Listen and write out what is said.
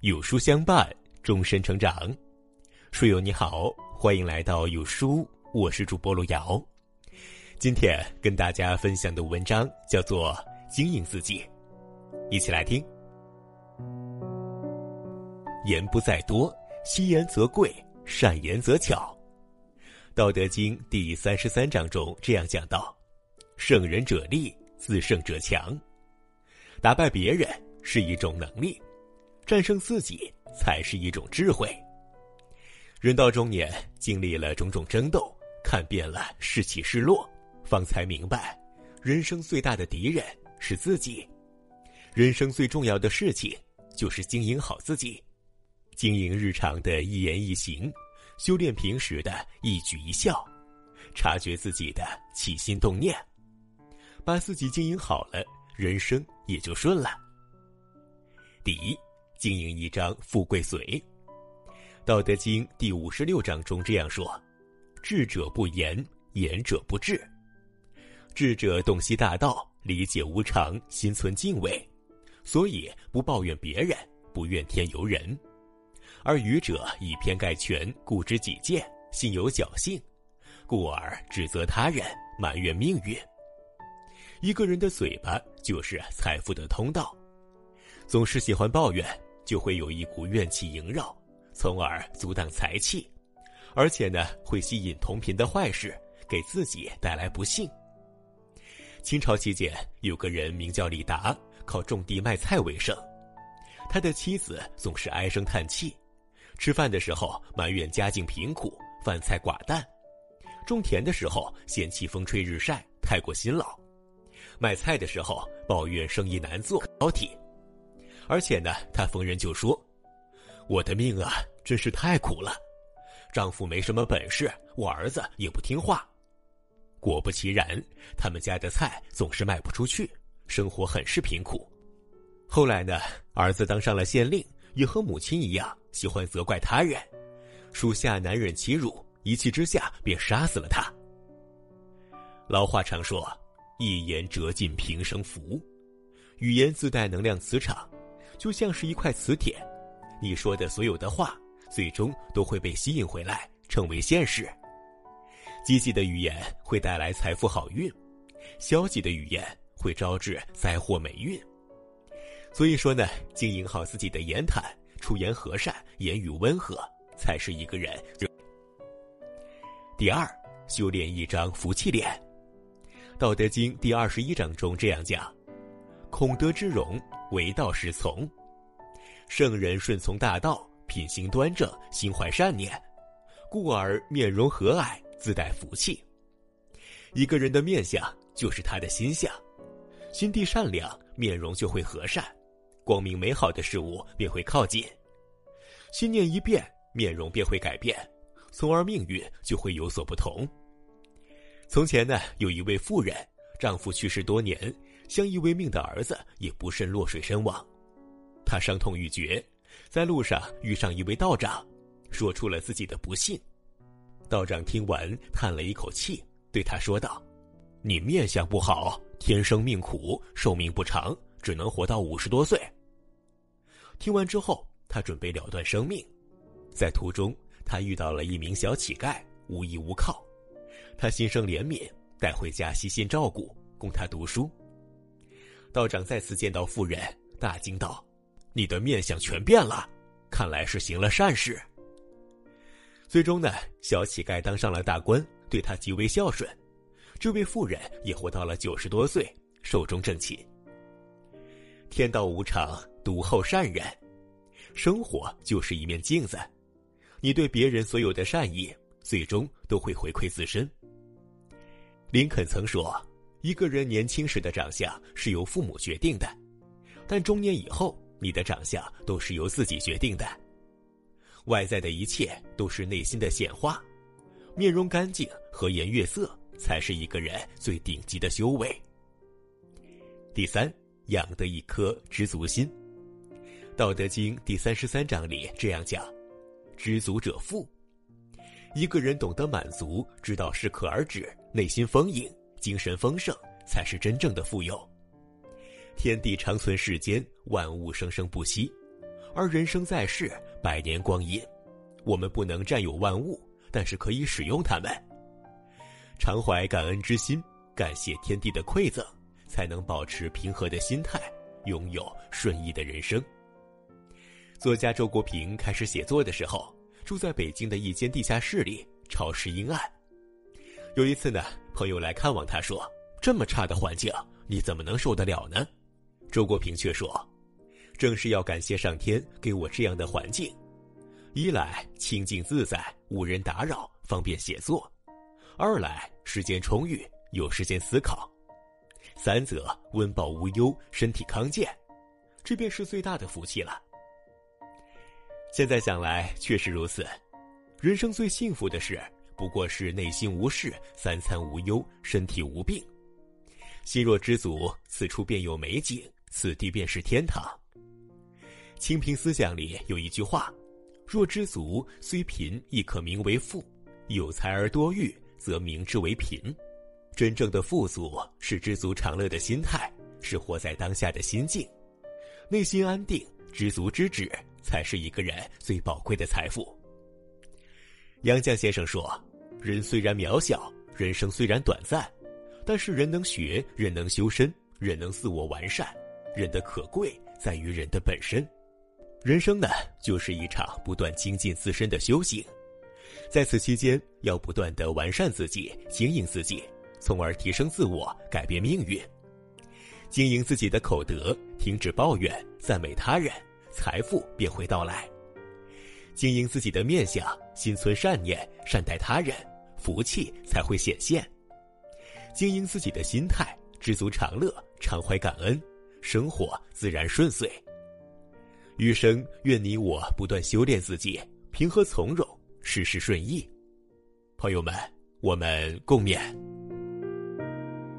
有书相伴，终身成长。书友你好，欢迎来到有书，我是主播路遥。今天跟大家分享的文章叫做《经营自己》，一起来听。言不在多，惜言则贵，善言则巧。《道德经》第三十三章中这样讲到：“胜人者力，自胜者强。”打败别人是一种能力，战胜自己才是一种智慧。人到中年，经历了种种争斗，看遍了是起是落，方才明白，人生最大的敌人是自己。人生最重要的事情就是经营好自己，经营日常的一言一行，修炼平时的一举一笑，察觉自己的起心动念，把自己经营好了。人生也就顺了。第一，经营一张富贵嘴。《道德经》第五十六章中这样说：“智者不言，言者不智。智者洞悉大道，理解无常，心存敬畏，所以不抱怨别人，不怨天尤人；而愚者以偏概全，固执己见，心有侥幸，故而指责他人，埋怨命运。”一个人的嘴巴就是财富的通道，总是喜欢抱怨，就会有一股怨气萦绕，从而阻挡财气，而且呢，会吸引同频的坏事，给自己带来不幸。清朝期间，有个人名叫李达，靠种地卖菜为生，他的妻子总是唉声叹气，吃饭的时候埋怨家境贫苦，饭菜寡淡；种田的时候嫌弃风吹日晒，太过辛劳。卖菜的时候抱怨生意难做、挑剔，而且呢，她逢人就说：“我的命啊，真是太苦了，丈夫没什么本事，我儿子也不听话。”果不其然，他们家的菜总是卖不出去，生活很是贫苦。后来呢，儿子当上了县令，也和母亲一样喜欢责怪他人，属下难忍其辱，一气之下便杀死了他。老话常说。一言折尽平生福，语言自带能量磁场，就像是一块磁铁。你说的所有的话，最终都会被吸引回来，成为现实。积极的语言会带来财富好运，消极的语言会招致灾祸霉运。所以说呢，经营好自己的言谈，出言和善，言语温和，才是一个人。第二，修炼一张福气脸。道德经第二十一章中这样讲：“孔德之容，为道是从。圣人顺从大道，品行端正，心怀善念，故而面容和蔼，自带福气。一个人的面相就是他的心相，心地善良，面容就会和善，光明美好的事物便会靠近。心念一变，面容便会改变，从而命运就会有所不同。”从前呢，有一位妇人，丈夫去世多年，相依为命的儿子也不慎落水身亡，他伤痛欲绝，在路上遇上一位道长，说出了自己的不幸。道长听完，叹了一口气，对他说道：“你面相不好，天生命苦，寿命不长，只能活到五十多岁。”听完之后，他准备了断生命，在途中，他遇到了一名小乞丐，无依无靠。他心生怜悯，带回家悉心照顾，供他读书。道长再次见到妇人，大惊道：“你的面相全变了，看来是行了善事。”最终呢，小乞丐当上了大官，对他极为孝顺。这位妇人也活到了九十多岁，寿终正寝。天道无常，独厚善人。生活就是一面镜子，你对别人所有的善意，最终都会回馈自身。林肯曾说：“一个人年轻时的长相是由父母决定的，但中年以后，你的长相都是由自己决定的。外在的一切都是内心的显化，面容干净、和颜悦色，才是一个人最顶级的修为。”第三，养得一颗知足心。《道德经》第三十三章里这样讲：“知足者富。”一个人懂得满足，知道适可而止，内心丰盈，精神丰盛，才是真正的富有。天地长存世间，万物生生不息，而人生在世，百年光阴，我们不能占有万物，但是可以使用它们。常怀感恩之心，感谢天地的馈赠，才能保持平和的心态，拥有顺意的人生。作家周国平开始写作的时候，住在北京的一间地下室里，潮湿阴暗。有一次呢，朋友来看望他，说：“这么差的环境，你怎么能受得了呢？”周国平却说：“正是要感谢上天给我这样的环境，一来清静自在，无人打扰，方便写作；二来时间充裕，有时间思考；三则温饱无忧，身体康健，这便是最大的福气了。”现在想来，确实如此。人生最幸福的事，不过是内心无事，三餐无忧，身体无病。心若知足，此处便有美景，此地便是天堂。清贫思想里有一句话：“若知足，虽贫亦可名为富；有才而多欲，则名之为贫。”真正的富足是知足常乐的心态，是活在当下的心境，内心安定，知足知止。才是一个人最宝贵的财富。杨绛先生说：“人虽然渺小，人生虽然短暂，但是人能学，人能修身，人能自我完善。人的可贵在于人的本身。人生呢，就是一场不断精进自身的修行。在此期间，要不断的完善自己，经营自己，从而提升自我，改变命运。经营自己的口德，停止抱怨，赞美他人。”财富便会到来。经营自己的面相，心存善念，善待他人，福气才会显现。经营自己的心态，知足常乐，常怀感恩，生活自然顺遂。余生愿你我不断修炼自己，平和从容，事事顺意。朋友们，我们共勉。